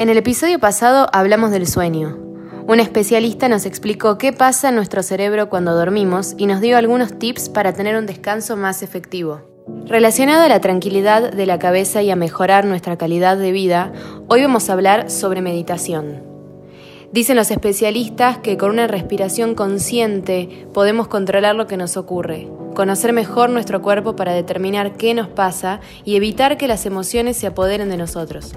En el episodio pasado hablamos del sueño. Un especialista nos explicó qué pasa en nuestro cerebro cuando dormimos y nos dio algunos tips para tener un descanso más efectivo. Relacionado a la tranquilidad de la cabeza y a mejorar nuestra calidad de vida, hoy vamos a hablar sobre meditación. Dicen los especialistas que con una respiración consciente podemos controlar lo que nos ocurre, conocer mejor nuestro cuerpo para determinar qué nos pasa y evitar que las emociones se apoderen de nosotros.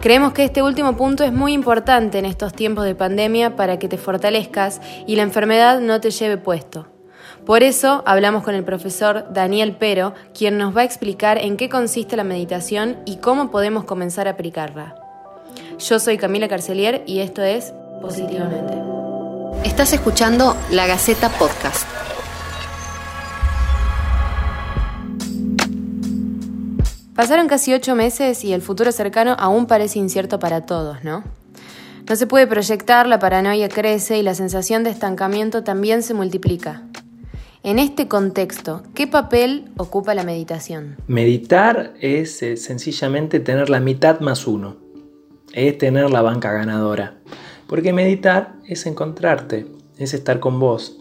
Creemos que este último punto es muy importante en estos tiempos de pandemia para que te fortalezcas y la enfermedad no te lleve puesto. Por eso hablamos con el profesor Daniel Pero, quien nos va a explicar en qué consiste la meditación y cómo podemos comenzar a aplicarla. Yo soy Camila Carcelier y esto es Positivamente. Estás escuchando La Gaceta Podcast. Pasaron casi ocho meses y el futuro cercano aún parece incierto para todos, ¿no? No se puede proyectar, la paranoia crece y la sensación de estancamiento también se multiplica. En este contexto, ¿qué papel ocupa la meditación? Meditar es eh, sencillamente tener la mitad más uno es tener la banca ganadora. Porque meditar es encontrarte, es estar con vos.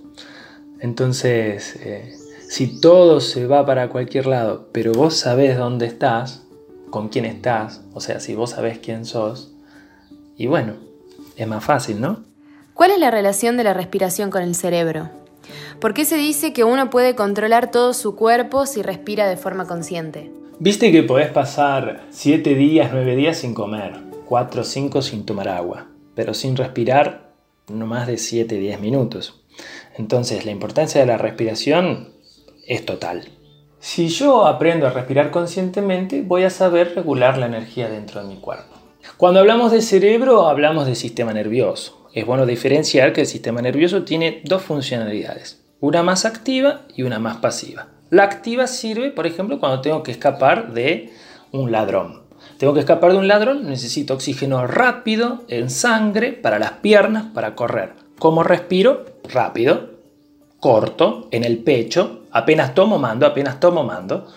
Entonces, eh, si todo se va para cualquier lado, pero vos sabés dónde estás, con quién estás, o sea, si vos sabés quién sos, y bueno, es más fácil, ¿no? ¿Cuál es la relación de la respiración con el cerebro? ¿Por qué se dice que uno puede controlar todo su cuerpo si respira de forma consciente? Viste que podés pasar 7 días, 9 días sin comer 4 o 5 sin tomar agua, pero sin respirar no más de 7-10 minutos. Entonces la importancia de la respiración es total. Si yo aprendo a respirar conscientemente, voy a saber regular la energía dentro de mi cuerpo. Cuando hablamos de cerebro, hablamos del sistema nervioso. Es bueno diferenciar que el sistema nervioso tiene dos funcionalidades, una más activa y una más pasiva. La activa sirve, por ejemplo, cuando tengo que escapar de un ladrón. Tengo que escapar de un ladrón, necesito oxígeno rápido en sangre para las piernas para correr. ¿Cómo respiro? Rápido, corto, en el pecho, apenas tomo mando, apenas tomo mando.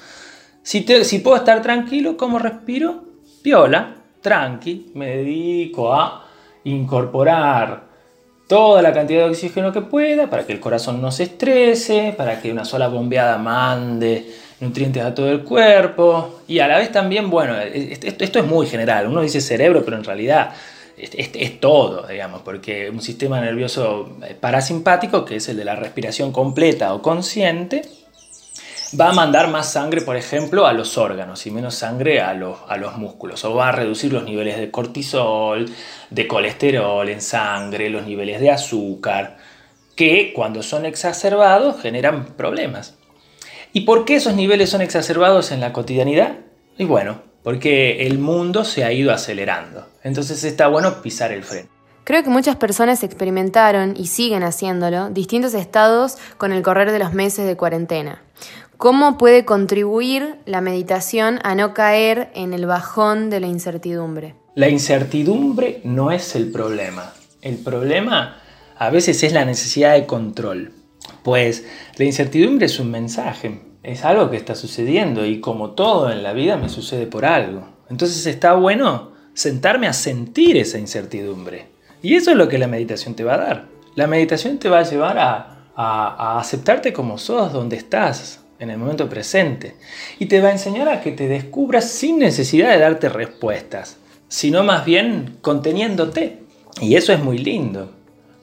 Si, si puedo estar tranquilo, ¿cómo respiro? Piola, tranqui, me dedico a incorporar toda la cantidad de oxígeno que pueda para que el corazón no se estrese, para que una sola bombeada mande nutrientes a todo el cuerpo y a la vez también, bueno, esto, es muy general, uno dice cerebro, pero en realidad es, todo, digamos, porque un sistema nervioso eh, parasimpático, que es el de la respiración completa o consciente, va a mandar más sangre, por ejemplo, a los órganos y menos sangre a los, a los músculos, o va a reducir los niveles de cortisol, de colesterol en sangre, los niveles de azúcar, que cuando son exacerbados generan problemas. ¿Y por qué esos niveles son exacerbados en la cotidianidad? Y bueno, porque el mundo se ha ido acelerando. Entonces está bueno pisar el freno. Creo que muchas personas experimentaron y siguen haciéndolo distintos estados con el correr de los meses de cuarentena. ¿Cómo puede contribuir la meditación a no caer en el bajón de la incertidumbre? La incertidumbre no es el problema. El problema a veces es la necesidad de control. Pues la incertidumbre es un mensaje, es algo que está sucediendo y como todo en la vida me sucede por algo. Entonces está bueno sentarme a sentir esa incertidumbre. Y eso es lo que la meditación te va a dar. La meditación te va a llevar a, aceptarte como sos, donde estás, en el momento presente. Y te va a enseñar a que te descubras sin necesidad de darte respuestas, sino más bien conteniéndote. Y eso es muy lindo.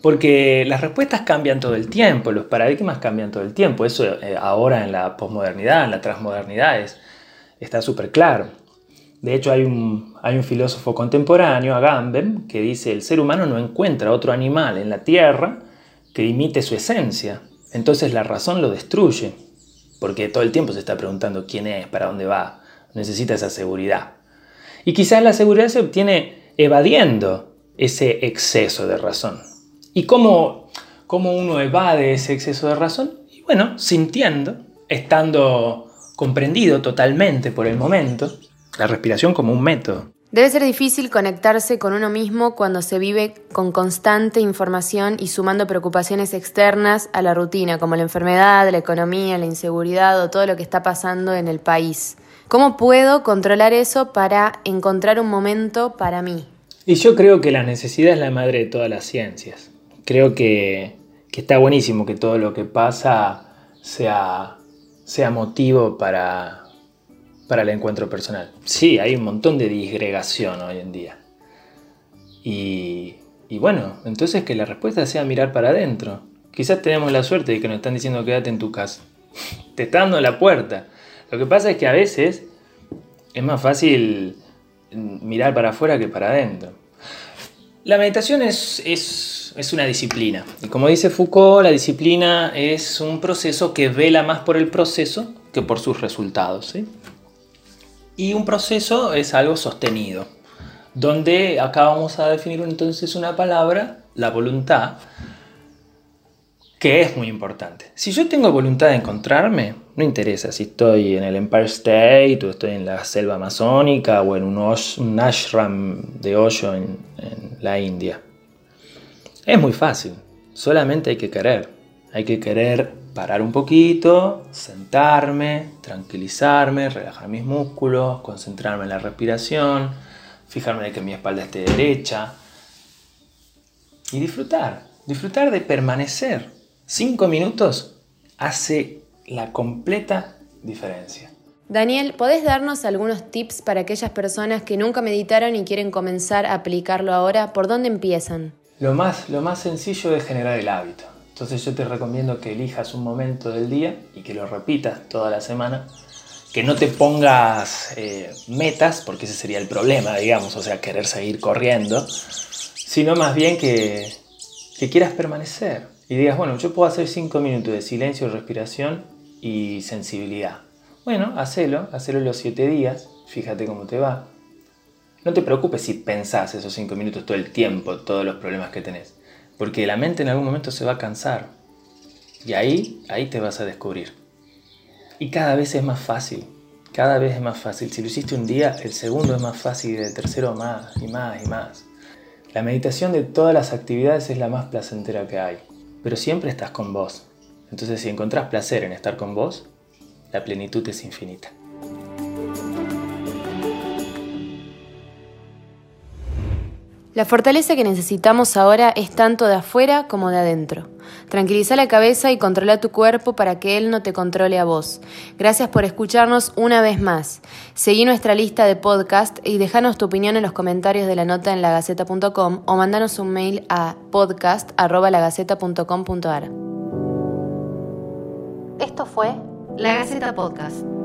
Porque las respuestas cambian todo el tiempo, los paradigmas cambian todo el tiempo. Eso eh, ahora en la posmodernidad, en la transmodernidad, está súper claro. De hecho, hay un, hay un filósofo contemporáneo, Agamben, que dice, el ser humano no encuentra otro animal en la Tierra que imite su esencia. Entonces la razón lo destruye, porque todo el tiempo se está preguntando quién es, para dónde va, necesita esa seguridad. Y quizás la seguridad se obtiene evadiendo ese exceso de razón. ¿Y cómo, cómo uno evade ese exceso de razón? Y bueno, sintiendo, estando comprendido totalmente por el momento, la respiración como un método. Debe ser difícil conectarse con uno mismo cuando se vive con constante información y sumando preocupaciones externas a la rutina, como la enfermedad, la economía, la inseguridad o todo lo que está pasando en el país. ¿Cómo puedo controlar eso para encontrar un momento para mí? Y yo creo que la necesidad es la madre de todas las ciencias. Creo que, está buenísimo que todo lo que pasa sea, sea motivo para, para el encuentro personal. Sí, hay un montón de disgregación hoy en día. Y, y bueno, entonces que la respuesta sea mirar para adentro. Quizás tenemos la suerte de que nos están diciendo quédate en tu casa. Te está dando la puerta. Lo que pasa es que a veces es más fácil mirar para afuera que para adentro. La meditación es, es, una disciplina. Y como dice Foucault, la disciplina es un proceso que vela más por el proceso que por sus resultados. Y un proceso es algo sostenido, donde acá vamos a definir entonces una palabra, la voluntad, que es muy importante. Si yo tengo voluntad de encontrarme, no interesa si estoy en el Empire State o estoy en la selva amazónica o en un, ashram de hoyo en, en la India. Es muy fácil, solamente hay que querer. Hay que querer parar un poquito, sentarme, tranquilizarme, relajar mis músculos, concentrarme en la respiración, fijarme de que mi espalda esté derecha y disfrutar, disfrutar de permanecer. Cinco minutos hace la completa diferencia. Daniel, ¿podés darnos algunos tips para aquellas personas que nunca meditaron y quieren comenzar a aplicarlo ahora? ¿Por dónde empiezan? Lo más, lo más sencillo es generar el hábito. Entonces yo te recomiendo que elijas un momento del día y que lo repitas toda la semana. Que no te pongas eh, metas, porque ese sería el problema, digamos, o sea, querer seguir corriendo, sino más bien que, que quieras permanecer y digas, bueno, yo puedo hacer 5 minutos de silencio, respiración y sensibilidad. Bueno, hacelo, hacelo los 7 días, fíjate cómo te va. No te preocupes si pensás esos 5 minutos todo el tiempo, todos los problemas que tenés, porque la mente en algún momento se va a cansar. Y ahí, ahí te vas a descubrir. Y cada vez es más fácil, cada vez es más fácil. Si lo hiciste un día, el segundo es más fácil y el tercero más y más y más. La meditación de todas las actividades es la más placentera que hay, pero siempre estás con vos. Entonces si encontrás placer en estar con vos, la plenitud es infinita. La fortaleza que necesitamos ahora es tanto de afuera como de adentro. Tranquiliza la cabeza y controla tu cuerpo para que él no te controle a vos. Gracias por escucharnos una vez más. Seguí nuestra lista de podcast y déjanos tu opinión en los comentarios de la nota en lagaceta.com o mandanos un mail a podcast.lagaceta.com.ar. Esto fue La Gaceta Podcast.